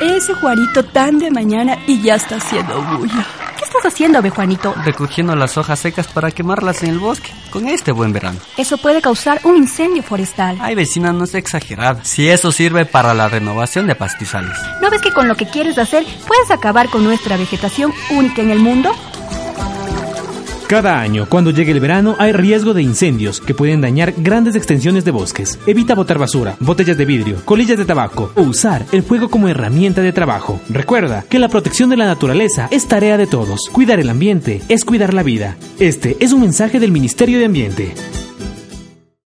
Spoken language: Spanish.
Ese Juanito tan de mañana y ya está haciendo bulla. ¿Qué estás haciendo, be Juanito? Recogiendo las hojas secas para quemarlas en el bosque, con este buen verano. Eso puede causar un incendio forestal. Ay, vecina, no es exagerada. Si eso sirve para la renovación de pastizales. ¿No ves que con lo que quieres hacer puedes acabar con nuestra vegetación única en el mundo? Cada año, cuando llegue el verano, hay riesgo de incendios que pueden dañar grandes extensiones de bosques. Evita botar basura, botellas de vidrio, colillas de tabaco o usar el fuego como herramienta de trabajo. Recuerda que la protección de la naturaleza es tarea de todos. Cuidar el ambiente es cuidar la vida. Este es un mensaje del Ministerio de Ambiente.